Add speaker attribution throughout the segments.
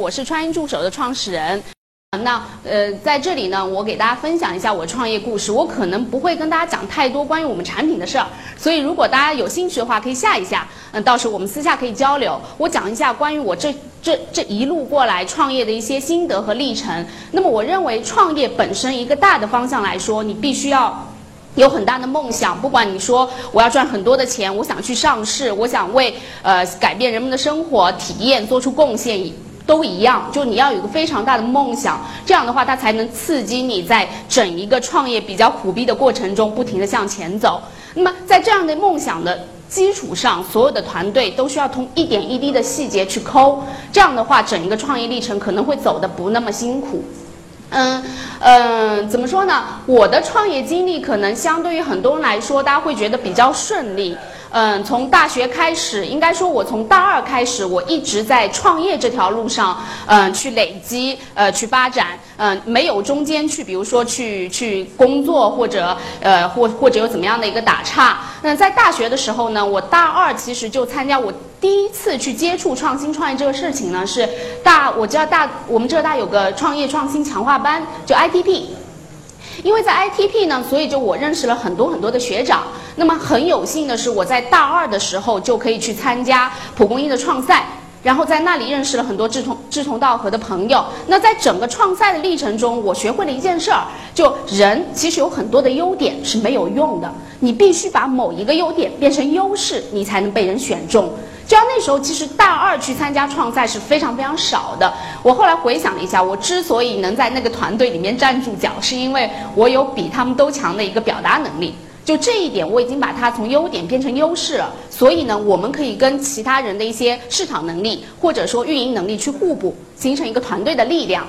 Speaker 1: 我是川音助手的创始人。那呃，在这里呢，我给大家分享一下我创业故事。我可能不会跟大家讲太多关于我们产品的事儿，所以如果大家有兴趣的话，可以下一下。嗯，到时候我们私下可以交流。我讲一下关于我这这这一路过来创业的一些心得和历程。那么，我认为创业本身一个大的方向来说，你必须要。有很大的梦想，不管你说我要赚很多的钱，我想去上市，我想为呃改变人们的生活体验做出贡献，都一样。就你要有个非常大的梦想，这样的话它才能刺激你在整一个创业比较苦逼的过程中不停地向前走。那么在这样的梦想的基础上，所有的团队都需要从一点一滴的细节去抠，这样的话整一个创业历程可能会走得不那么辛苦。嗯嗯，怎么说呢？我的创业经历可能相对于很多人来说，大家会觉得比较顺利。嗯，从大学开始，应该说我从大二开始，我一直在创业这条路上，嗯，去累积，呃，去发展，嗯，没有中间去，比如说去去工作或者呃或或者有怎么样的一个打岔。那在大学的时候呢，我大二其实就参加我第一次去接触创新创业这个事情呢，是大我知道大我们浙大有个创业创新强化班，就 ITP。因为在 ITP 呢，所以就我认识了很多很多的学长。那么很有幸的是，我在大二的时候就可以去参加蒲公英的创赛，然后在那里认识了很多志同志同道合的朋友。那在整个创赛的历程中，我学会了一件事儿，就人其实有很多的优点是没有用的，你必须把某一个优点变成优势，你才能被人选中。就像那时候，其实大二去参加创赛是非常非常少的。我后来回想了一下，我之所以能在那个团队里面站住脚，是因为我有比他们都强的一个表达能力。就这一点，我已经把它从优点变成优势了。所以呢，我们可以跟其他人的一些市场能力或者说运营能力去互补，形成一个团队的力量。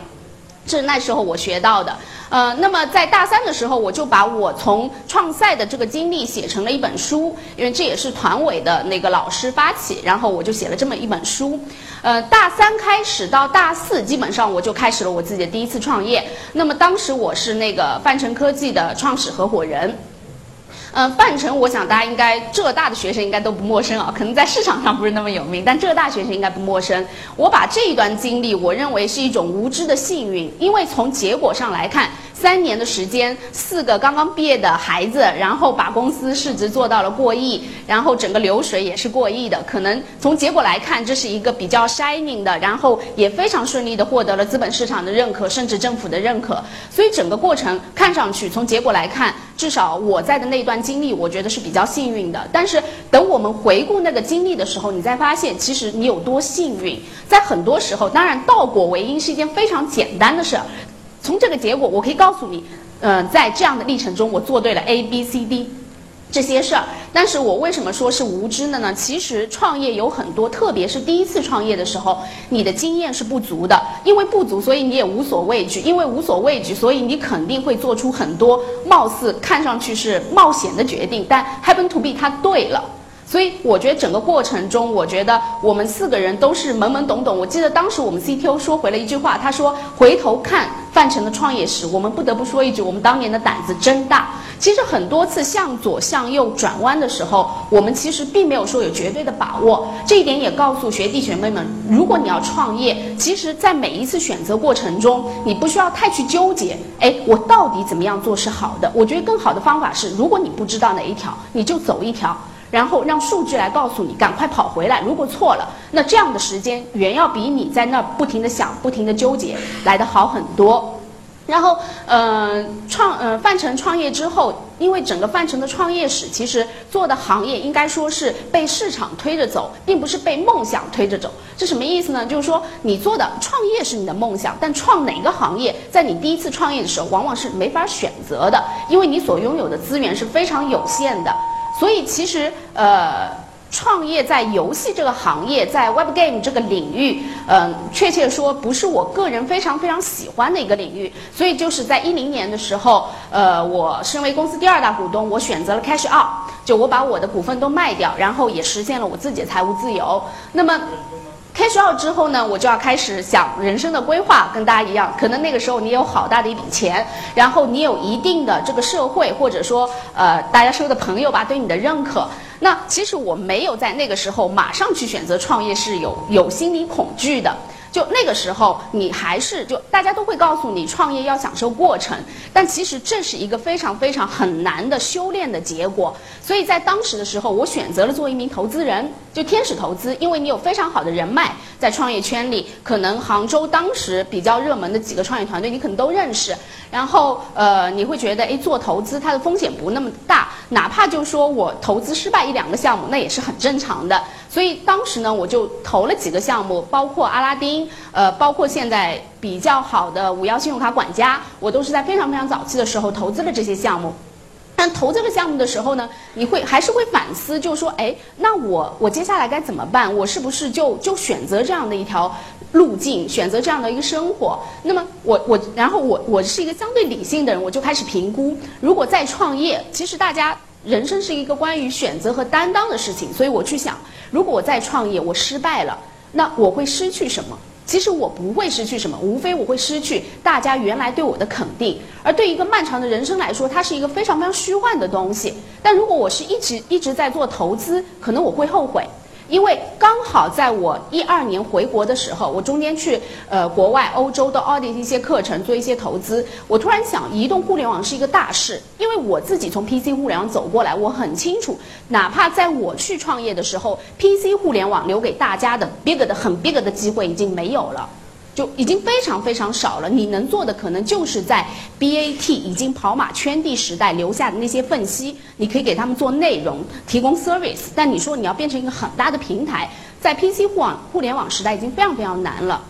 Speaker 1: 这是那时候我学到的。呃，那么在大三的时候，我就把我从创赛的这个经历写成了一本书，因为这也是团委的那个老师发起，然后我就写了这么一本书。呃，大三开始到大四，基本上我就开始了我自己的第一次创业。那么当时我是那个泛成科技的创始合伙人。嗯，范丞，我想大家应该浙大的学生应该都不陌生啊，可能在市场上不是那么有名，但浙大学生应该不陌生。我把这一段经历，我认为是一种无知的幸运，因为从结果上来看。三年的时间，四个刚刚毕业的孩子，然后把公司市值做到了过亿，然后整个流水也是过亿的。可能从结果来看，这是一个比较 shining 的，然后也非常顺利的获得了资本市场的认可，甚至政府的认可。所以整个过程看上去，从结果来看，至少我在的那段经历，我觉得是比较幸运的。但是等我们回顾那个经历的时候，你再发现，其实你有多幸运。在很多时候，当然倒果为因是一件非常简单的事。从这个结果，我可以告诉你，嗯，在这样的历程中，我做对了 A、B、C、D 这些事儿。但是我为什么说是无知的呢？其实创业有很多，特别是第一次创业的时候，你的经验是不足的。因为不足，所以你也无所畏惧；因为无所畏惧，所以你肯定会做出很多貌似看上去是冒险的决定。但 happen to be 它对了。所以我觉得整个过程中，我觉得我们四个人都是懵懵懂懂。我记得当时我们 CTO 说回了一句话，他说：“回头看范丞的创业史，我们不得不说一句，我们当年的胆子真大。”其实很多次向左向右转弯的时候，我们其实并没有说有绝对的把握。这一点也告诉学弟学妹们，如果你要创业，其实在每一次选择过程中，你不需要太去纠结。哎，我到底怎么样做是好的？我觉得更好的方法是，如果你不知道哪一条，你就走一条。然后让数据来告诉你，赶快跑回来。如果错了，那这样的时间远要比你在那儿不停的想、不停的纠结来得好很多。然后，呃，创呃范成创业之后，因为整个范成的创业史，其实做的行业应该说是被市场推着走，并不是被梦想推着走。这什么意思呢？就是说你做的创业是你的梦想，但创哪个行业，在你第一次创业的时候，往往是没法选择的，因为你所拥有的资源是非常有限的。所以其实，呃，创业在游戏这个行业，在 Web Game 这个领域，嗯，确切说不是我个人非常非常喜欢的一个领域。所以就是在一零年的时候，呃，我身为公司第二大股东，我选择了 Cash Out，就我把我的股份都卖掉，然后也实现了我自己的财务自由。那么。开学了之后呢，我就要开始想人生的规划，跟大家一样，可能那个时候你有好大的一笔钱，然后你有一定的这个社会或者说呃大家说的朋友吧对你的认可。那其实我没有在那个时候马上去选择创业，是有有心理恐惧的。就那个时候，你还是就大家都会告诉你，创业要享受过程，但其实这是一个非常非常很难的修炼的结果。所以在当时的时候，我选择了做一名投资人，就天使投资，因为你有非常好的人脉，在创业圈里，可能杭州当时比较热门的几个创业团队，你可能都认识。然后呃，你会觉得，哎，做投资它的风险不那么大，哪怕就说我投资失败一两个项目，那也是很正常的。所以当时呢，我就投了几个项目，包括阿拉丁，呃，包括现在比较好的五幺信用卡管家，我都是在非常非常早期的时候投资了这些项目。但投这个项目的时候呢，你会还是会反思，就是说，哎，那我我接下来该怎么办？我是不是就就选择这样的一条路径，选择这样的一个生活？那么我我然后我我是一个相对理性的人，我就开始评估，如果再创业，其实大家人生是一个关于选择和担当的事情，所以我去想。如果我再创业，我失败了，那我会失去什么？其实我不会失去什么，无非我会失去大家原来对我的肯定。而对一个漫长的人生来说，它是一个非常非常虚幻的东西。但如果我是一直一直在做投资，可能我会后悔。因为刚好在我一二年回国的时候，我中间去呃国外欧洲的奥地利一些课程，做一些投资。我突然想，移动互联网是一个大事，因为我自己从 PC 互联网走过来，我很清楚，哪怕在我去创业的时候，PC 互联网留给大家的 big 的很 big 的机会已经没有了。就已经非常非常少了。你能做的可能就是在 BAT 已经跑马圈地时代留下的那些缝隙，你可以给他们做内容，提供 service。但你说你要变成一个很大的平台，在 PC 互网互联网时代已经非常非常难了。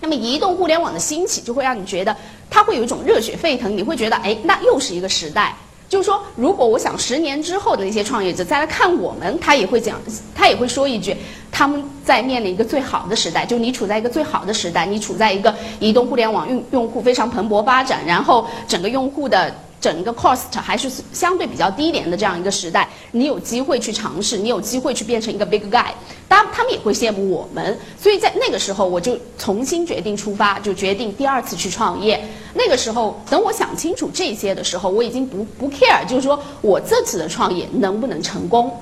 Speaker 1: 那么移动互联网的兴起，就会让你觉得它会有一种热血沸腾，你会觉得哎，那又是一个时代。就是说，如果我想十年之后的那些创业者再来看我们，他也会讲，他也会说一句，他们在面临一个最好的时代，就你处在一个最好的时代，你处在一个移动互联网用用户非常蓬勃发展，然后整个用户的。整个 cost 还是相对比较低廉的这样一个时代，你有机会去尝试，你有机会去变成一个 big guy，当然他们也会羡慕我们，所以在那个时候我就重新决定出发，就决定第二次去创业。那个时候等我想清楚这些的时候，我已经不不 care，就是说我这次的创业能不能成功，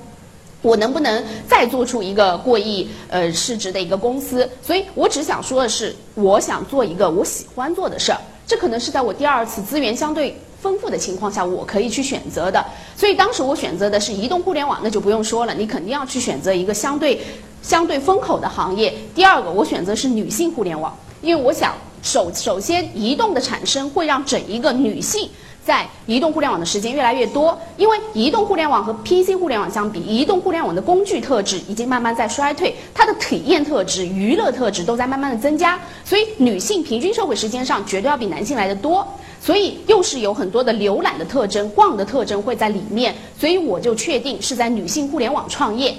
Speaker 1: 我能不能再做出一个过亿呃市值的一个公司，所以我只想说的是，我想做一个我喜欢做的事儿，这可能是在我第二次资源相对。丰富的情况下，我可以去选择的。所以当时我选择的是移动互联网，那就不用说了，你肯定要去选择一个相对相对风口的行业。第二个，我选择是女性互联网，因为我想首首先移动的产生会让整一个女性在移动互联网的时间越来越多。因为移动互联网和 PC 互联网相比，移动互联网的工具特质已经慢慢在衰退，它的体验特质、娱乐特质都在慢慢的增加，所以女性平均社会时间上绝对要比男性来的多。所以又是有很多的浏览的特征、逛的特征会在里面，所以我就确定是在女性互联网创业。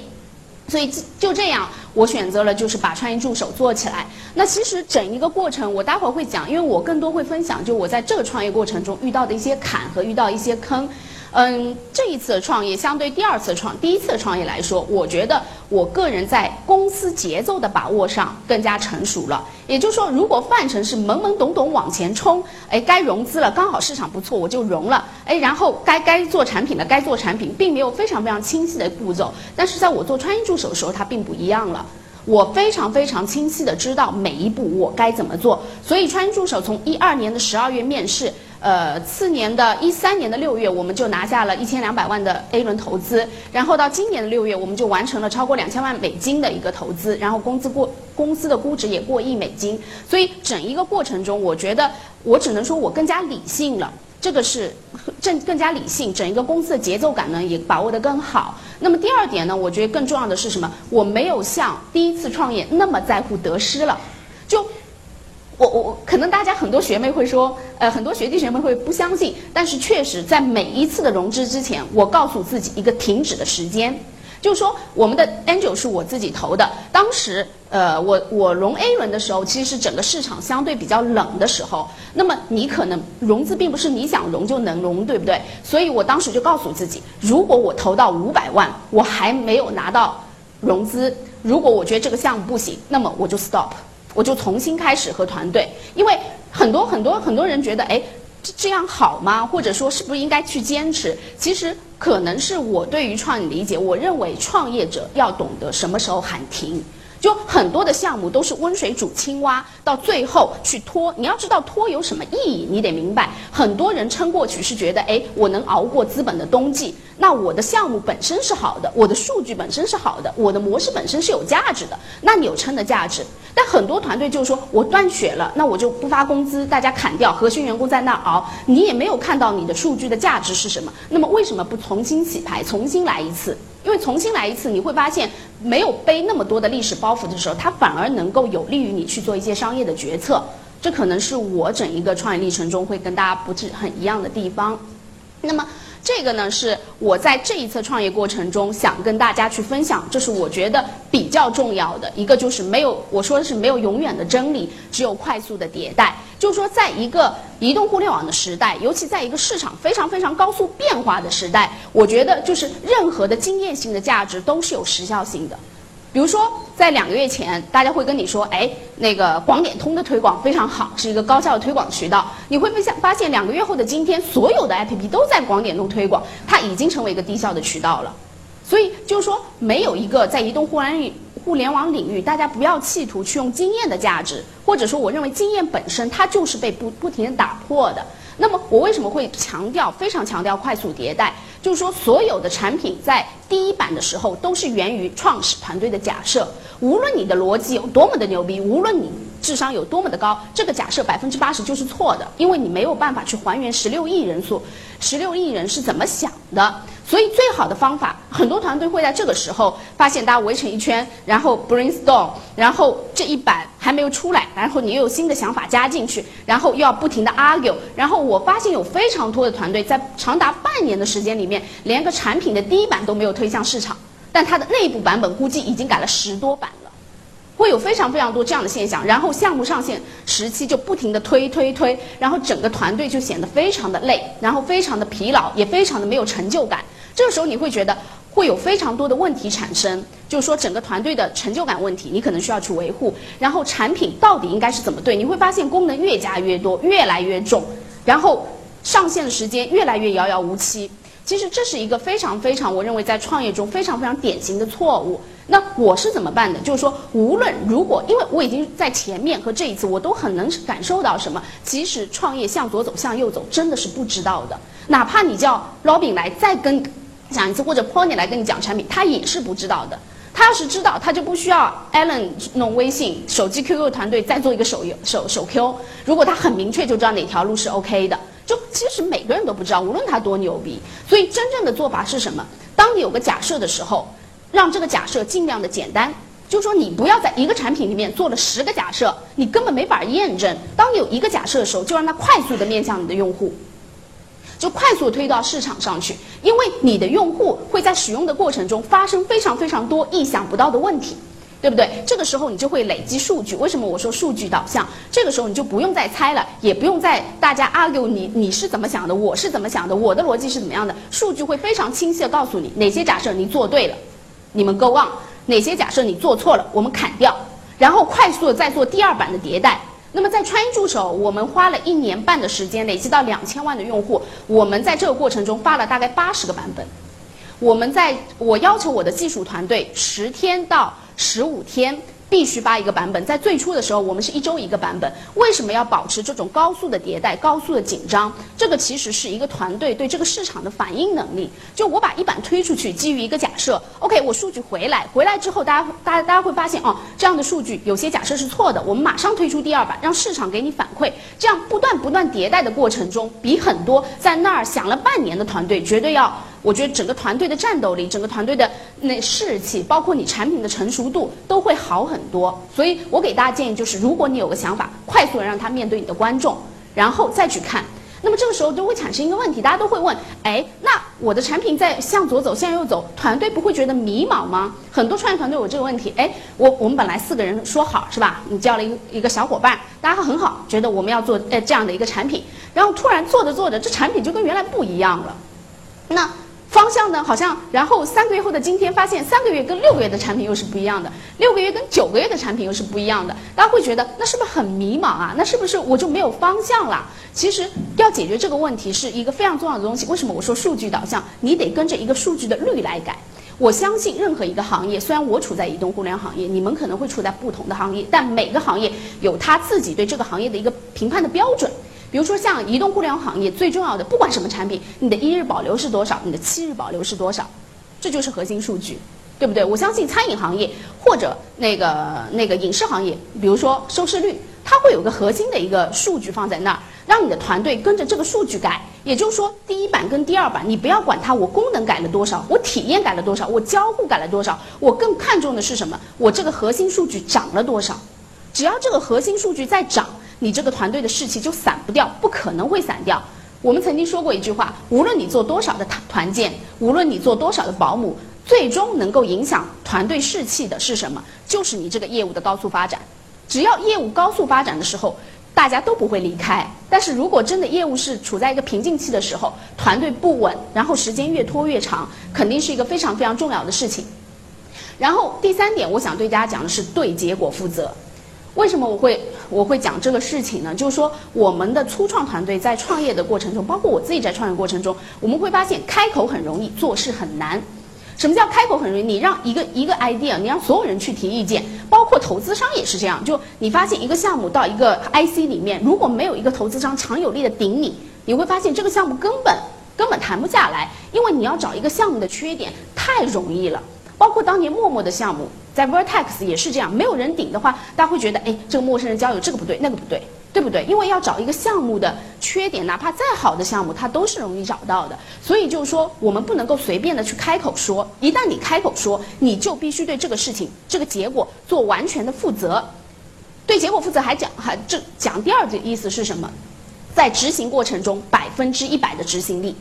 Speaker 1: 所以就这样，我选择了就是把创业助手做起来。那其实整一个过程，我待会儿会讲，因为我更多会分享，就我在这个创业过程中遇到的一些坎和遇到一些坑。嗯，这一次的创业相对第二次创、第一次创业来说，我觉得我个人在公司节奏的把握上更加成熟了。也就是说，如果范成是懵懵懂懂往前冲，哎，该融资了，刚好市场不错，我就融了，哎，然后该该做产品的该做产品，并没有非常非常清晰的步骤。但是在我做创业助手的时候，它并不一样了。我非常非常清晰的知道每一步我该怎么做。所以，创业助手从一二年的十二月面试。呃，次年的一三年的六月，我们就拿下了一千两百万的 A 轮投资，然后到今年的六月，我们就完成了超过两千万美金的一个投资，然后工资过公司的估值也过亿美金，所以整一个过程中，我觉得我只能说我更加理性了，这个是正更加理性，整一个公司的节奏感呢也把握得更好。那么第二点呢，我觉得更重要的是什么？我没有像第一次创业那么在乎得失了，我我可能大家很多学妹会说，呃，很多学弟学妹会不相信，但是确实在每一次的融资之前，我告诉自己一个停止的时间，就是说我们的 Angel 是我自己投的，当时呃我我融 A 轮的时候，其实是整个市场相对比较冷的时候，那么你可能融资并不是你想融就能融，对不对？所以我当时就告诉自己，如果我投到五百万，我还没有拿到融资，如果我觉得这个项目不行，那么我就 stop。我就重新开始和团队，因为很多很多很多人觉得，哎，这这样好吗？或者说是不是应该去坚持？其实可能是我对于创业理解，我认为创业者要懂得什么时候喊停。就很多的项目都是温水煮青蛙，到最后去拖。你要知道拖有什么意义，你得明白。很多人撑过去是觉得，哎，我能熬过资本的冬季，那我的项目本身是好的，我的数据本身是好的，我的模式本身是有价值的，那你有撑的价值。但很多团队就是说我断血了，那我就不发工资，大家砍掉，核心员工在那熬，你也没有看到你的数据的价值是什么。那么为什么不重新洗牌，重新来一次？因为重新来一次，你会发现没有背那么多的历史包袱的时候，它反而能够有利于你去做一些商业的决策。这可能是我整一个创业历程中会跟大家不是很一样的地方。那么。这个呢，是我在这一次创业过程中想跟大家去分享，这是我觉得比较重要的一个，就是没有我说的是没有永远的真理，只有快速的迭代。就是说，在一个移动互联网的时代，尤其在一个市场非常非常高速变化的时代，我觉得就是任何的经验性的价值都是有时效性的。比如说，在两个月前，大家会跟你说，哎，那个广点通的推广非常好，是一个高效的推广渠道。你会发现，发现两个月后的今天，所有的 APP 都在广点通推广，它已经成为一个低效的渠道了。所以就是说，没有一个在移动互联互联网领域，大家不要企图去用经验的价值，或者说，我认为经验本身它就是被不不停的打破的。那么，我为什么会强调非常强调快速迭代？就是说，所有的产品在第一版的时候都是源于创始团队的假设。无论你的逻辑有多么的牛逼，无论你智商有多么的高，这个假设百分之八十就是错的，因为你没有办法去还原十六亿人数，十六亿人是怎么想的。所以，最好的方法，很多团队会在这个时候发现大家围成一圈，然后 brainstorm，然后这一版还没有出来，然后你又有新的想法加进去，然后又要不停的 argue，然后我发现有非常多的团队在长达半年的时间里面，连个产品的第一版都没有推向市场，但它的内部版本估计已经改了十多版了，会有非常非常多这样的现象，然后项目上线时期就不停的推推推，然后整个团队就显得非常的累，然后非常的疲劳，也非常的没有成就感。这个时候你会觉得会有非常多的问题产生，就是说整个团队的成就感问题，你可能需要去维护。然后产品到底应该是怎么对？你会发现功能越加越多，越来越重，然后上线的时间越来越遥遥无期。其实这是一个非常非常，我认为在创业中非常非常典型的错误。那我是怎么办的？就是说，无论如果，因为我已经在前面和这一次，我都很能感受到什么。其实创业向左走，向右走，真的是不知道的。哪怕你叫 Robin 来再跟。讲一次，或者 Pony 来跟你讲产品，他也是不知道的。他要是知道，他就不需要 Allen 弄微信、手机 QQ 团队再做一个手游手手 Q。如果他很明确就知道哪条路是 OK 的，就其实每个人都不知道，无论他多牛逼。所以真正的做法是什么？当你有个假设的时候，让这个假设尽量的简单，就说你不要在一个产品里面做了十个假设，你根本没法验证。当你有一个假设的时候，就让它快速的面向你的用户。就快速推到市场上去，因为你的用户会在使用的过程中发生非常非常多意想不到的问题，对不对？这个时候你就会累积数据。为什么我说数据导向？这个时候你就不用再猜了，也不用再大家 argue 你你是怎么想的，我是怎么想的，我的逻辑是怎么样的？数据会非常清晰的告诉你哪些假设你做对了，你们 go on；哪些假设你做错了，我们砍掉，然后快速的再做第二版的迭代。那么在川音助手，我们花了一年半的时间，累积到两千万的用户。我们在这个过程中发了大概八十个版本。我们在我要求我的技术团队十天到十五天。必须发一个版本，在最初的时候，我们是一周一个版本。为什么要保持这种高速的迭代、高速的紧张？这个其实是一个团队对这个市场的反应能力。就我把一版推出去，基于一个假设，OK，我数据回来，回来之后，大家、大家、大家会发现，哦，这样的数据有些假设是错的，我们马上推出第二版，让市场给你反馈。这样不断不断迭代的过程中，比很多在那儿想了半年的团队绝对要。我觉得整个团队的战斗力，整个团队的那士气，包括你产品的成熟度，都会好很多。所以我给大家建议就是，如果你有个想法，快速的让他面对你的观众，然后再去看。那么这个时候就会产生一个问题，大家都会问：哎，那我的产品在向左走，向右走，团队不会觉得迷茫吗？很多创业团队有这个问题。哎，我我们本来四个人说好是吧？你叫了一个一个小伙伴，大家很好，觉得我们要做呃这样的一个产品，然后突然做着做着，这产品就跟原来不一样了。那方向呢？好像，然后三个月后的今天，发现三个月跟六个月的产品又是不一样的，六个月跟九个月的产品又是不一样的。大家会觉得，那是不是很迷茫啊？那是不是我就没有方向了？其实要解决这个问题是一个非常重要的东西。为什么我说数据导向？你得跟着一个数据的率来改。我相信任何一个行业，虽然我处在移动互联行业，你们可能会处在不同的行业，但每个行业有他自己对这个行业的一个评判的标准。比如说像移动互联网行业，最重要的不管什么产品，你的一日保留是多少，你的七日保留是多少，这就是核心数据，对不对？我相信餐饮行业或者那个那个影视行业，比如说收视率，它会有个核心的一个数据放在那儿。让你的团队跟着这个数据改，也就是说，第一版跟第二版，你不要管它，我功能改了多少，我体验改了多少，我交互改了多少，我更看重的是什么？我这个核心数据涨了多少？只要这个核心数据在涨，你这个团队的士气就散不掉，不可能会散掉。我们曾经说过一句话：无论你做多少的团团建，无论你做多少的保姆，最终能够影响团队士气的是什么？就是你这个业务的高速发展。只要业务高速发展的时候。大家都不会离开，但是如果真的业务是处在一个瓶颈期的时候，团队不稳，然后时间越拖越长，肯定是一个非常非常重要的事情。然后第三点，我想对大家讲的是对结果负责。为什么我会我会讲这个事情呢？就是说，我们的初创团队在创业的过程中，包括我自己在创业过程中，我们会发现开口很容易，做事很难。什么叫开口很容易？你让一个一个 idea，你让所有人去提意见，包括投资商也是这样。就你发现一个项目到一个 IC 里面，如果没有一个投资商强有力的顶你，你会发现这个项目根本根本谈不下来，因为你要找一个项目的缺点太容易了。包括当年陌陌的项目，在 Vertex 也是这样，没有人顶的话，大家会觉得，哎，这个陌生人交友这个不对，那个不对。对不对？因为要找一个项目的缺点，哪怕再好的项目，它都是容易找到的。所以就是说，我们不能够随便的去开口说。一旦你开口说，你就必须对这个事情、这个结果做完全的负责。对结果负责还讲还这讲第二个意思是什么？在执行过程中百分之一百的执行力。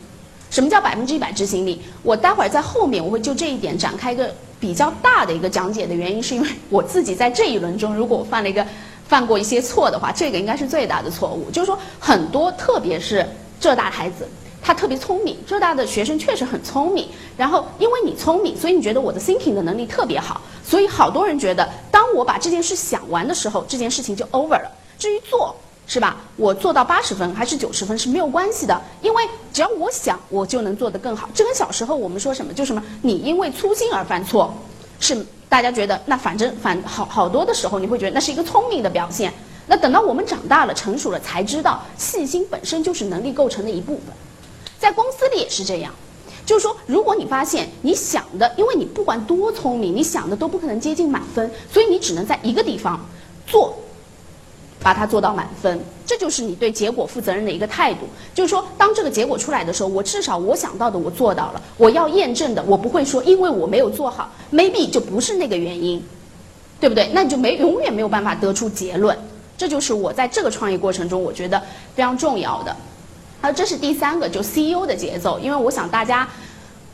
Speaker 1: 什么叫百分之一百执行力？我待会儿在后面我会就这一点展开一个比较大的一个讲解的原因，是因为 我自己在这一轮中，如果我犯了一个。犯过一些错的话，这个应该是最大的错误。就是说，很多特别是浙大孩子，他特别聪明。浙大的学生确实很聪明。然后，因为你聪明，所以你觉得我的 thinking 的能力特别好。所以，好多人觉得，当我把这件事想完的时候，这件事情就 over 了。至于做，是吧？我做到八十分还是九十分是没有关系的，因为只要我想，我就能做得更好。这跟小时候我们说什么，就什么，你因为粗心而犯错，是。大家觉得那反正反好好多的时候，你会觉得那是一个聪明的表现。那等到我们长大了、成熟了，才知道细心本身就是能力构成的一部分。在公司里也是这样，就是说，如果你发现你想的，因为你不管多聪明，你想的都不可能接近满分，所以你只能在一个地方做。把它做到满分，这就是你对结果负责任的一个态度。就是说，当这个结果出来的时候，我至少我想到的我做到了。我要验证的，我不会说因为我没有做好，maybe 就不是那个原因，对不对？那你就没永远没有办法得出结论。这就是我在这个创业过程中我觉得非常重要的。好，这是第三个，就 CEO 的节奏。因为我想大家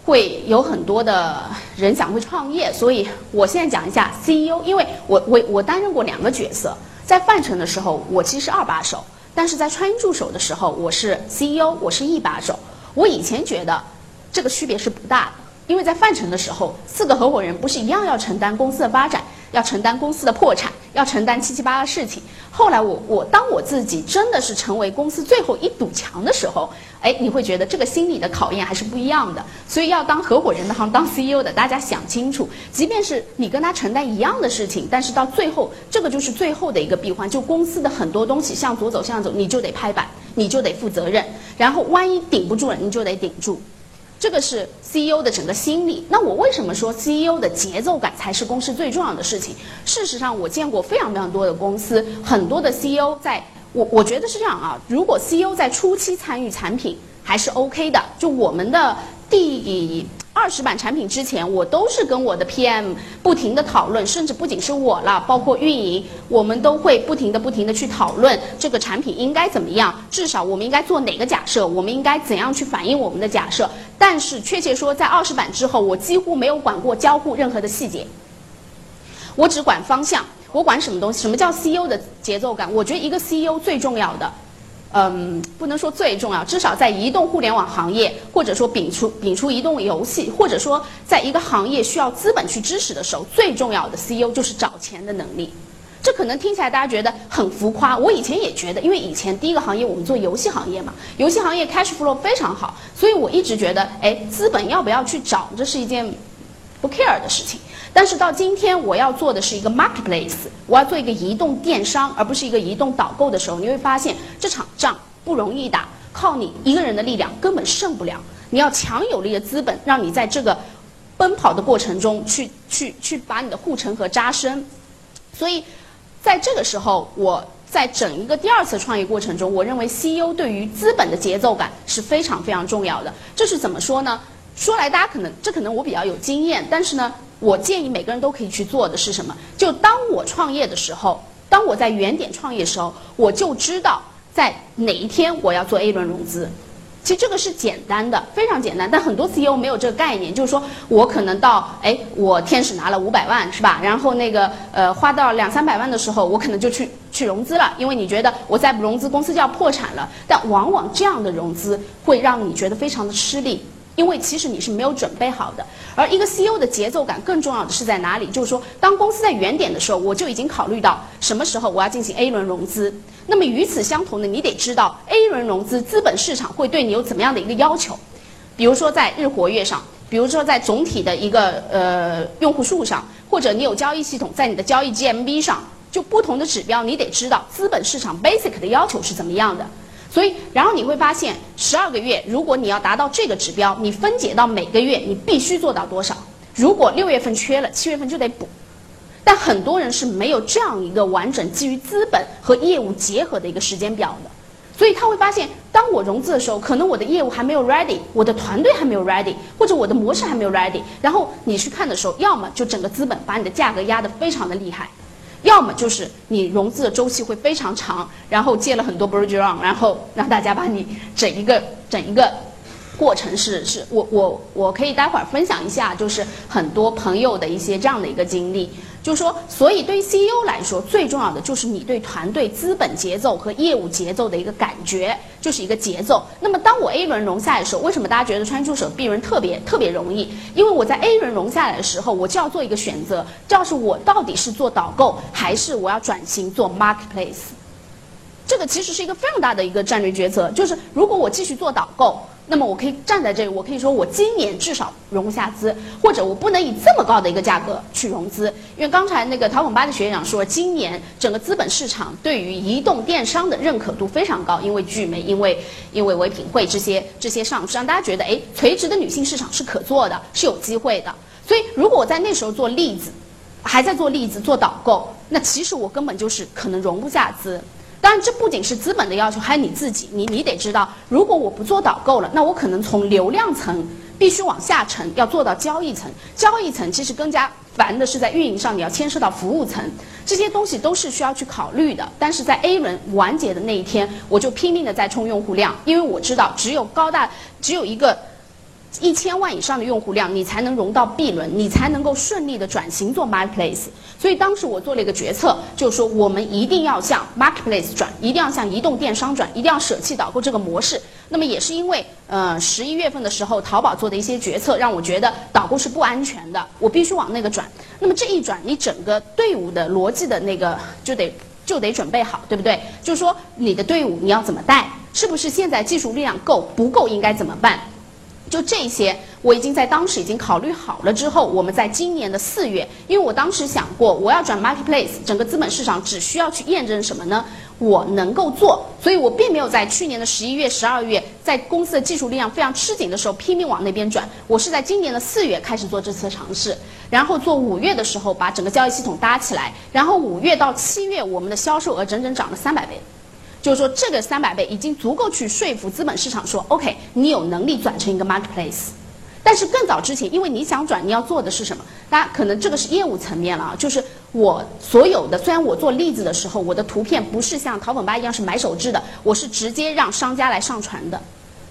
Speaker 1: 会有很多的人想会创业，所以我现在讲一下 CEO。因为我我我担任过两个角色。在范城的时候，我其实是二把手；但是在川音助手的时候，我是 CEO，我是一把手。我以前觉得这个区别是不大的，因为在范城的时候，四个合伙人不是一样要承担公司的发展。要承担公司的破产，要承担七七八八事情。后来我我当我自己真的是成为公司最后一堵墙的时候，哎，你会觉得这个心理的考验还是不一样的。所以要当合伙人的哈，当 CEO 的，大家想清楚，即便是你跟他承担一样的事情，但是到最后，这个就是最后的一个闭环。就公司的很多东西向左走向右走，你就得拍板，你就得负责任。然后万一顶不住了，你就得顶住。这个是 CEO 的整个心理。那我为什么说 CEO 的节奏感才是公司最重要的事情？事实上，我见过非常非常多的公司，很多的 CEO 在，我我觉得是这样啊。如果 CEO 在初期参与产品还是 OK 的，就我们的第。二十版产品之前，我都是跟我的 PM 不停的讨论，甚至不仅是我了，包括运营，我们都会不停的、不停的去讨论这个产品应该怎么样，至少我们应该做哪个假设，我们应该怎样去反映我们的假设。但是确切说，在二十版之后，我几乎没有管过交互任何的细节，我只管方向，我管什么东西？什么叫 CEO 的节奏感？我觉得一个 CEO 最重要的。嗯，不能说最重要，至少在移动互联网行业，或者说摒除摒除移动游戏，或者说在一个行业需要资本去支持的时候，最重要的 CEO 就是找钱的能力。这可能听起来大家觉得很浮夸，我以前也觉得，因为以前第一个行业我们做游戏行业嘛，游戏行业 cash flow 非常好，所以我一直觉得，哎，资本要不要去找，这是一件不 care 的事情。但是到今天，我要做的是一个 marketplace，我要做一个移动电商，而不是一个移动导购的时候，你会发现这场仗不容易打，靠你一个人的力量根本胜不了。你要强有力的资本，让你在这个奔跑的过程中去去去把你的护城河扎深。所以，在这个时候，我在整一个第二次创业过程中，我认为 CEO 对于资本的节奏感是非常非常重要的。这是怎么说呢？说来大家可能这可能我比较有经验，但是呢，我建议每个人都可以去做的是什么？就当我创业的时候，当我在原点创业的时候，我就知道在哪一天我要做 A 轮融资。其实这个是简单的，非常简单，但很多 CEO 没有这个概念，就是说我可能到，哎，我天使拿了五百万，是吧？然后那个，呃，花到两三百万的时候，我可能就去去融资了，因为你觉得我再不融资，公司就要破产了。但往往这样的融资会让你觉得非常的吃力。因为其实你是没有准备好的，而一个 CEO 的节奏感更重要的是在哪里？就是说，当公司在原点的时候，我就已经考虑到什么时候我要进行 A 轮融资。那么与此相同的，你得知道 A 轮融资资本市场会对你有怎么样的一个要求，比如说在日活跃上，比如说在总体的一个呃用户数上，或者你有交易系统在你的交易 GMV 上，就不同的指标，你得知道资本市场 basic 的要求是怎么样的。所以，然后你会发现，十二个月，如果你要达到这个指标，你分解到每个月，你必须做到多少？如果六月份缺了，七月份就得补。但很多人是没有这样一个完整基于资本和业务结合的一个时间表的，所以他会发现，当我融资的时候，可能我的业务还没有 ready，我的团队还没有 ready，或者我的模式还没有 ready。然后你去看的时候，要么就整个资本把你的价格压得非常的厉害。要么就是你融资的周期会非常长，然后借了很多 bridge round，然后让大家把你整一个整一个过程是是，我我我可以待会儿分享一下，就是很多朋友的一些这样的一个经历。就是说，所以对于 CEO 来说，最重要的就是你对团队资本节奏和业务节奏的一个感觉，就是一个节奏。那么，当我 A 轮融下来的时候，为什么大家觉得川助手 B 轮特别特别容易？因为我在 A 轮融下来的时候，我就要做一个选择，这要是我到底是做导购，还是我要转型做 marketplace？这个其实是一个非常大的一个战略决策，就是如果我继续做导购。那么我可以站在这里，我可以说我今年至少融不下资，或者我不能以这么高的一个价格去融资，因为刚才那个淘孔吧的学长说，今年整个资本市场对于移动电商的认可度非常高，因为聚美，因为因为唯品会这些这些上市，让大家觉得哎，垂直的女性市场是可做的，是有机会的。所以如果我在那时候做例子，还在做例子做导购，那其实我根本就是可能融不下资。当然，这不仅是资本的要求，还有你自己。你你得知道，如果我不做导购了，那我可能从流量层必须往下沉，要做到交易层。交易层其实更加烦的是在运营上，你要牵涉到服务层，这些东西都是需要去考虑的。但是在 A 轮完结的那一天，我就拼命的在冲用户量，因为我知道只有高大，只有一个。一千万以上的用户量，你才能融到 B 轮，你才能够顺利的转型做 marketplace。所以当时我做了一个决策，就是说我们一定要向 marketplace 转，一定要向移动电商转，一定要舍弃导购这个模式。那么也是因为，呃，十一月份的时候，淘宝做的一些决策，让我觉得导购是不安全的，我必须往那个转。那么这一转，你整个队伍的逻辑的那个就得就得准备好，对不对？就是说你的队伍你要怎么带？是不是现在技术力量够？不够应该怎么办？就这些，我已经在当时已经考虑好了。之后，我们在今年的四月，因为我当时想过，我要转 marketplace，整个资本市场只需要去验证什么呢？我能够做，所以我并没有在去年的十一月、十二月，在公司的技术力量非常吃紧的时候拼命往那边转。我是在今年的四月开始做这次尝试，然后做五月的时候把整个交易系统搭起来，然后五月到七月，我们的销售额整整涨了三百倍。就是说，这个三百倍已经足够去说服资本市场说，OK，你有能力转成一个 marketplace。但是更早之前，因为你想转，你要做的是什么？大家可能这个是业务层面了啊。就是我所有的，虽然我做例子的时候，我的图片不是像淘宝吧一样是买手制的，我是直接让商家来上传的。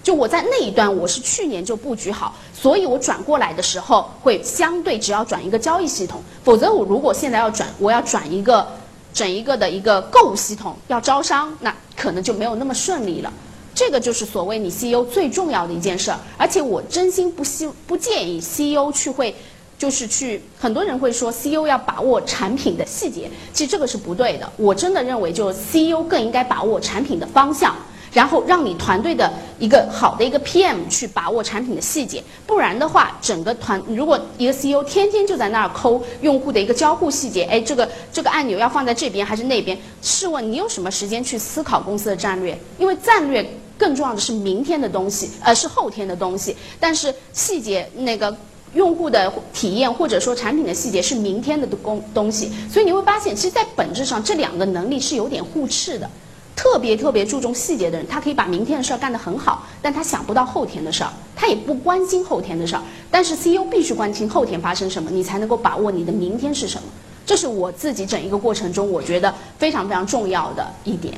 Speaker 1: 就我在那一端，我是去年就布局好，所以我转过来的时候会相对只要转一个交易系统。否则我如果现在要转，我要转一个。整一个的一个购物系统要招商，那可能就没有那么顺利了。这个就是所谓你 CEO 最重要的一件事儿。而且我真心不希不建议 CEO 去会，就是去很多人会说 CEO 要把握产品的细节，其实这个是不对的。我真的认为，就是 CEO 更应该把握产品的方向，然后让你团队的一个好的一个 PM 去把握产品的细节，不然的话，整个团如果一个 CEO 天天就在那儿抠用户的一个交互细节，哎，这个这个按钮要放在这边还是那边？试问你有什么时间去思考公司的战略？因为战略更重要的是明天的东西，呃，是后天的东西，但是细节那个。用户的体验或者说产品的细节是明天的东东西，所以你会发现，其实，在本质上这两个能力是有点互斥的。特别特别注重细节的人，他可以把明天的事儿干得很好，但他想不到后天的事儿，他也不关心后天的事儿。但是 CEO 必须关心后天发生什么，你才能够把握你的明天是什么。这是我自己整一个过程中，我觉得非常非常重要的一点。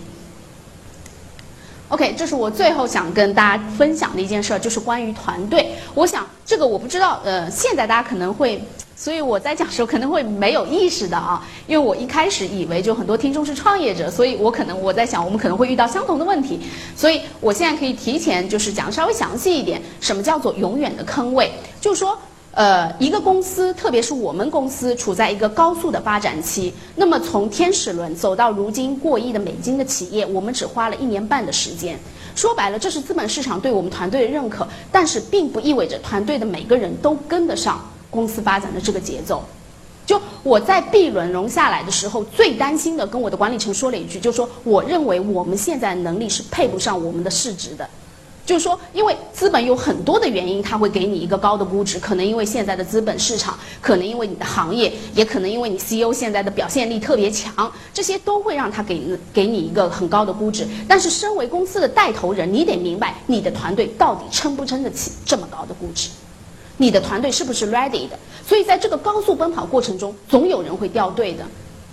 Speaker 1: OK，这是我最后想跟大家分享的一件事儿，就是关于团队。我想这个我不知道，呃，现在大家可能会，所以我在讲时候可能会没有意识的啊，因为我一开始以为就很多听众是创业者，所以我可能我在想我们可能会遇到相同的问题，所以我现在可以提前就是讲稍微详细一点，什么叫做永远的坑位，就是说。呃，一个公司，特别是我们公司，处在一个高速的发展期。那么，从天使轮走到如今过亿的美金的企业，我们只花了一年半的时间。说白了，这是资本市场对我们团队的认可，但是并不意味着团队的每个人都跟得上公司发展的这个节奏。就我在 B 轮融下来的时候，最担心的跟我的管理层说了一句，就说我认为我们现在能力是配不上我们的市值的。就是说，因为资本有很多的原因，它会给你一个高的估值。可能因为现在的资本市场，可能因为你的行业，也可能因为你 CEO 现在的表现力特别强，这些都会让他给给你一个很高的估值。但是，身为公司的带头人，你得明白你的团队到底撑不撑得起这么高的估值，你的团队是不是 ready 的？所以，在这个高速奔跑过程中，总有人会掉队的。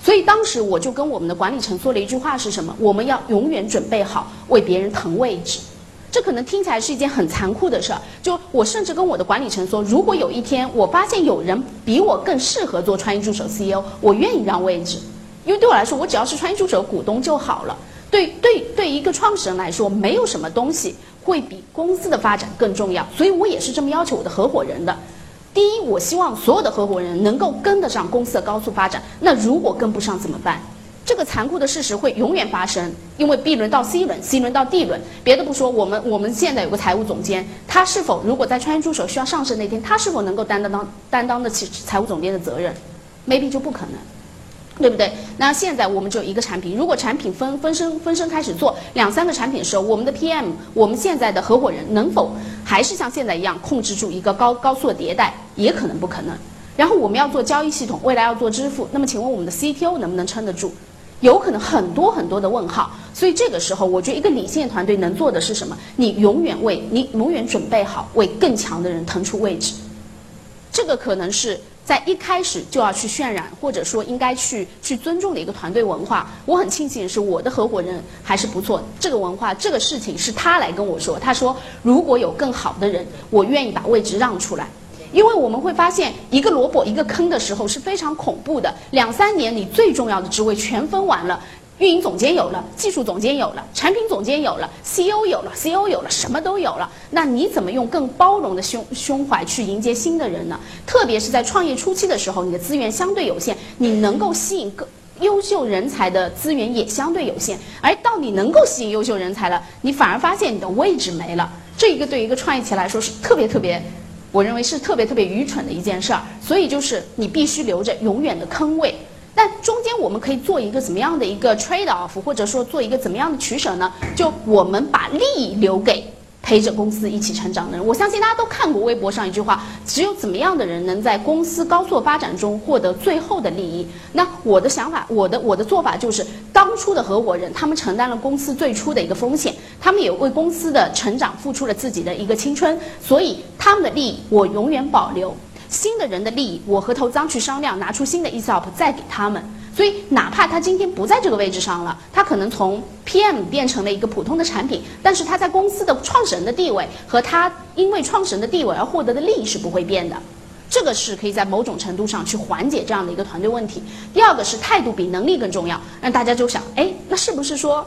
Speaker 1: 所以当时我就跟我们的管理层说了一句话是什么？我们要永远准备好为别人腾位置。这可能听起来是一件很残酷的事儿。就我甚至跟我的管理层说，如果有一天我发现有人比我更适合做创业助手 CEO，我愿意让位置，因为对我来说，我只要是创业助手股东就好了。对对对，一个创始人来说，没有什么东西会比公司的发展更重要。所以我也是这么要求我的合伙人的。第一，我希望所有的合伙人能够跟得上公司的高速发展。那如果跟不上怎么办？这个残酷的事实会永远发生，因为 B 轮到 C 轮，C 轮到 D 轮，别的不说，我们我们现在有个财务总监，他是否如果在创业助手需要上市那天，他是否能够担当担当得起财务总监的责任？Maybe 就不可能，对不对？那现在我们只有一个产品，如果产品分分身分身开始做两三个产品的时候，我们的 PM，我们现在的合伙人能否还是像现在一样控制住一个高高速的迭代？也可能不可能。然后我们要做交易系统，未来要做支付，那么请问我们的 CTO 能不能撑得住？有可能很多很多的问号，所以这个时候，我觉得一个理性团队能做的是什么？你永远为你永远准备好为更强的人腾出位置。这个可能是在一开始就要去渲染，或者说应该去去尊重的一个团队文化。我很庆幸是我的合伙人还是不错，这个文化这个事情是他来跟我说，他说如果有更好的人，我愿意把位置让出来。因为我们会发现，一个萝卜一个坑的时候是非常恐怖的。两三年，你最重要的职位全分完了，运营总监有了，技术总监有了，产品总监有了，CEO 有了，CEO 有了，什么都有了。那你怎么用更包容的胸胸怀去迎接新的人呢？特别是在创业初期的时候，你的资源相对有限，你能够吸引更优秀人才的资源也相对有限。而到你能够吸引优秀人才了，你反而发现你的位置没了。这一个对一个创业企业来说是特别特别。我认为是特别特别愚蠢的一件事儿，所以就是你必须留着永远的坑位。但中间我们可以做一个怎么样的一个 trade off，或者说做一个怎么样的取舍呢？就我们把利益留给。陪着公司一起成长的人，我相信大家都看过微博上一句话：只有怎么样的人能在公司高速发展中获得最后的利益？那我的想法，我的我的做法就是，当初的合伙人他们承担了公司最初的一个风险，他们也为公司的成长付出了自己的一个青春，所以他们的利益我永远保留。新的人的利益，我和投资方去商量，拿出新的 ESOP 再给他们。所以，哪怕他今天不在这个位置上了，他可能从 PM 变成了一个普通的产品，但是他在公司的创始人的地位和他因为创始人的地位而获得的利益是不会变的。这个是可以在某种程度上去缓解这样的一个团队问题。第二个是态度比能力更重要，让大家就想，哎，那是不是说，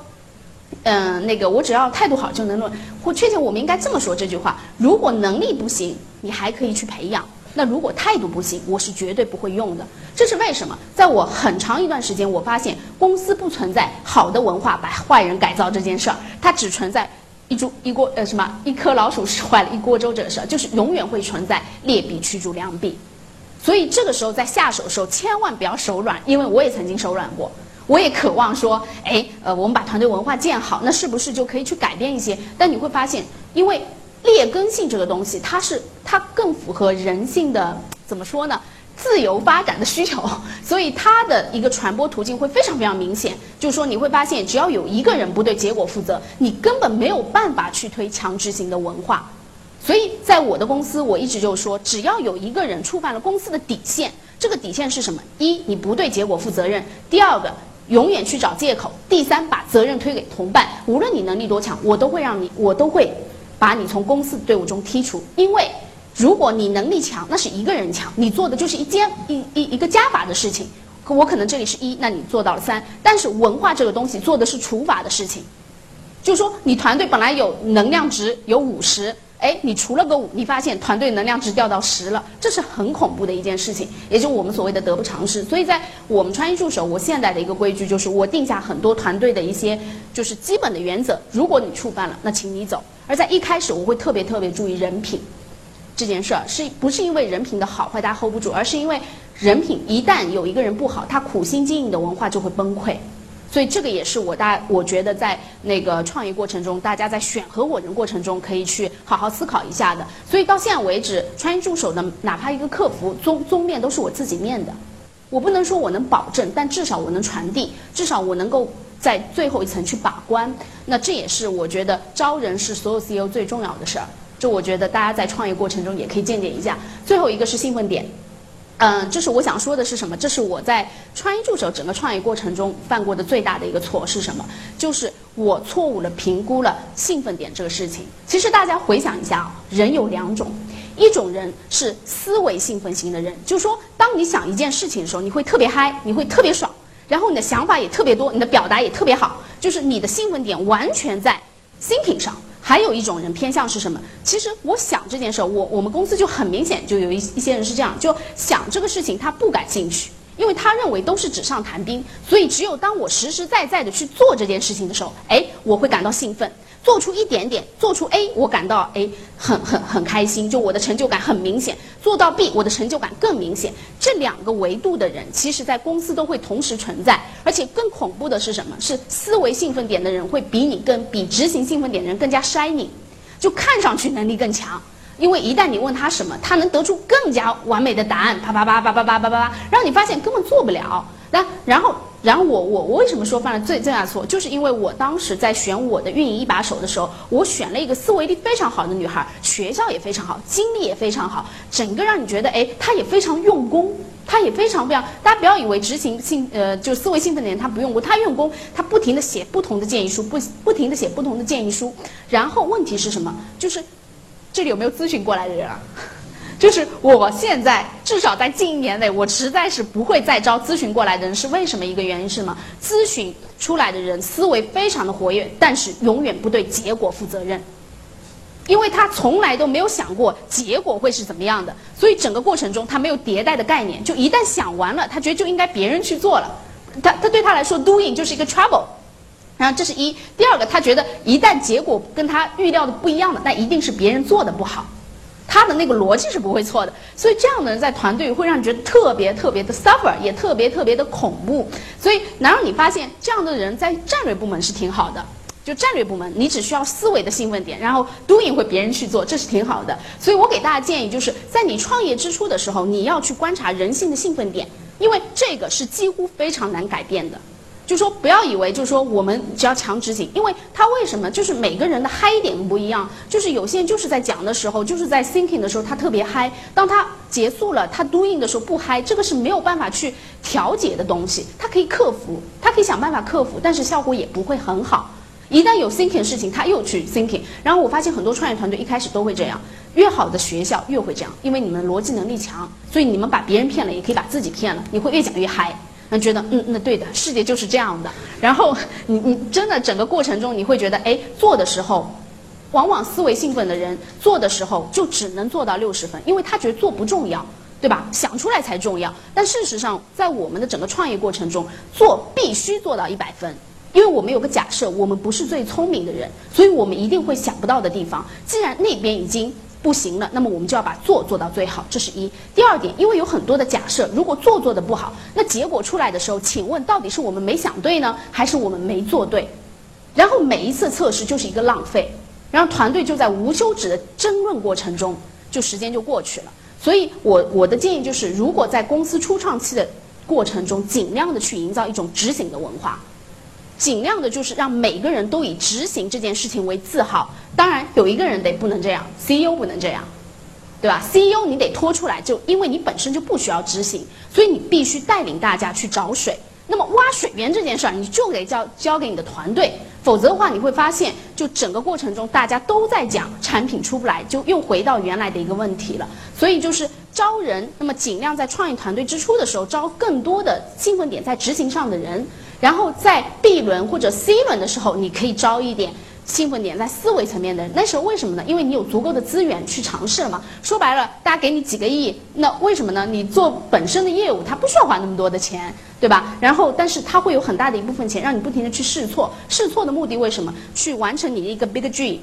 Speaker 1: 嗯，那个我只要态度好就能论？或确切我们应该这么说这句话：如果能力不行，你还可以去培养。那如果态度不行，我是绝对不会用的。这是为什么？在我很长一段时间，我发现公司不存在好的文化把坏人改造这件事儿，它只存在一株一锅呃什么一颗老鼠屎坏了一锅粥这个事儿，就是永远会存在劣币驱逐良币。所以这个时候在下手的时候，千万不要手软，因为我也曾经手软过。我也渴望说，哎，呃，我们把团队文化建好，那是不是就可以去改变一些？但你会发现，因为劣根性这个东西，它是它更符合人性的怎么说呢？自由发展的需求，所以它的一个传播途径会非常非常明显。就是说，你会发现，只要有一个人不对结果负责，你根本没有办法去推强制型的文化。所以在我的公司，我一直就说，只要有一个人触犯了公司的底线，这个底线是什么？一，你不对结果负责任；第二个。永远去找借口。第三，把责任推给同伴。无论你能力多强，我都会让你，我都会把你从公司的队伍中剔除。因为如果你能力强，那是一个人强，你做的就是一件一一一个加法的事情。可我可能这里是一，那你做到了三。但是文化这个东西做的是除法的事情，就是说你团队本来有能量值有五十。哎，你除了个五，你发现团队能量值掉到十了，这是很恐怖的一件事情，也就我们所谓的得不偿失。所以在我们穿衣助手，我现在的一个规矩就是，我定下很多团队的一些就是基本的原则，如果你触犯了，那请你走。而在一开始，我会特别特别注意人品这件事儿，是不是因为人品的好坏大家 hold 不住，而是因为人品一旦有一个人不好，他苦心经营的文化就会崩溃。所以这个也是我大，我觉得在那个创业过程中，大家在选合伙人过程中可以去好好思考一下的。所以到现在为止，创业助手的哪怕一个客服宗宗面都是我自己面的，我不能说我能保证，但至少我能传递，至少我能够在最后一层去把关。那这也是我觉得招人是所有 CEO 最重要的事儿。这我觉得大家在创业过程中也可以见解一下。最后一个是兴奋点。嗯，就是我想说的是什么？这是我在穿衣助手整个创业过程中犯过的最大的一个错是什么？就是我错误了评估了兴奋点这个事情。其实大家回想一下啊，人有两种，一种人是思维兴奋型的人，就是说当你想一件事情的时候，你会特别嗨，你会特别爽，然后你的想法也特别多，你的表达也特别好，就是你的兴奋点完全在 thinking 上。还有一种人偏向是什么？其实我想这件事，我我们公司就很明显就有一一些人是这样，就想这个事情他不感兴趣，因为他认为都是纸上谈兵，所以只有当我实实在在的去做这件事情的时候，哎，我会感到兴奋。做出一点点，做出 A，我感到哎很很很开心，就我的成就感很明显。做到 B，我的成就感更明显。这两个维度的人，其实在公司都会同时存在。而且更恐怖的是什么？是思维兴奋点的人会比你更比执行兴奋点的人更加 shining，就看上去能力更强。因为一旦你问他什么，他能得出更加完美的答案，啪啪啪啪啪啪啪啪，让你发现根本做不了。那然后。然后我我我为什么说犯了最最大错？就是因为我当时在选我的运营一把手的时候，我选了一个思维力非常好的女孩，学校也非常好，经历也非常好，整个让你觉得哎，她也非常用功，她也非常非常。大家不要以为执行性呃就思维兴奋的人他不用功，他用功，他不停的写不同的建议书，不不停的写不同的建议书。然后问题是什么？就是这里有没有咨询过来的人啊？就是我现在至少在近一年内，我实在是不会再招咨询过来的人，是为什么？一个原因是什么？咨询出来的人思维非常的活跃，但是永远不对结果负责任，因为他从来都没有想过结果会是怎么样的，所以整个过程中他没有迭代的概念，就一旦想完了，他觉得就应该别人去做了，他他对他来说 doing 就是一个 trouble，然后这是一，第二个他觉得一旦结果跟他预料的不一样的，那一定是别人做的不好。他的那个逻辑是不会错的，所以这样的人在团队会让你觉得特别特别的 suffer，也特别特别的恐怖。所以，能让你发现这样的人在战略部门是挺好的，就战略部门，你只需要思维的兴奋点，然后 doing 会别人去做，这是挺好的。所以我给大家建议，就是在你创业之初的时候，你要去观察人性的兴奋点，因为这个是几乎非常难改变的。就说不要以为，就是说我们只要强执行，因为他为什么？就是每个人的嗨点不一样，就是有些人就是在讲的时候，就是在 thinking 的时候，他特别嗨；当他结束了，他 doing 的时候不嗨，这个是没有办法去调节的东西。他可以克服，他可以想办法克服，但是效果也不会很好。一旦有 thinking 的事情，他又去 thinking，然后我发现很多创业团队一开始都会这样，越好的学校越会这样，因为你们逻辑能力强，所以你们把别人骗了，也可以把自己骗了，你会越讲越嗨。那觉得嗯，那对的，世界就是这样的。然后你你真的整个过程中，你会觉得哎，做的时候，往往思维兴奋的人做的时候就只能做到六十分，因为他觉得做不重要，对吧？想出来才重要。但事实上，在我们的整个创业过程中，做必须做到一百分，因为我们有个假设，我们不是最聪明的人，所以我们一定会想不到的地方。既然那边已经不行了，那么我们就要把做做到最好，这是一。第二点，因为有很多的假设，如果做做的不好，那结果出来的时候，请问到底是我们没想对呢，还是我们没做对？然后每一次测试就是一个浪费。然后团队就在无休止的争论过程中，就时间就过去了。所以，我我的建议就是，如果在公司初创期的过程中，尽量的去营造一种执行的文化，尽量的就是让每个人都以执行这件事情为自豪。当然，有一个人得不能这样，CEO 不能这样，对吧？CEO 你得拖出来，就因为你本身就不需要执行，所以你必须带领大家去找水。那么挖水源这件事儿，你就得交交给你的团队，否则的话，你会发现，就整个过程中大家都在讲产品出不来，就又回到原来的一个问题了。所以就是招人，那么尽量在创业团队之初的时候招更多的兴奋点在执行上的人，然后在 B 轮或者 C 轮的时候，你可以招一点。兴奋点在思维层面的人，那时候为什么呢？因为你有足够的资源去尝试了嘛。说白了，大家给你几个亿，那为什么呢？你做本身的业务，它不需要花那么多的钱，对吧？然后，但是它会有很大的一部分钱让你不停的去试错。试错的目的为什么？去完成你的一个 big dream，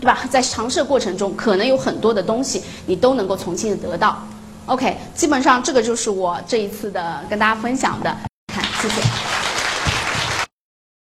Speaker 1: 对吧？在尝试过程中，可能有很多的东西你都能够重新的得到。OK，基本上这个就是我这一次的跟大家分享的。看，谢谢。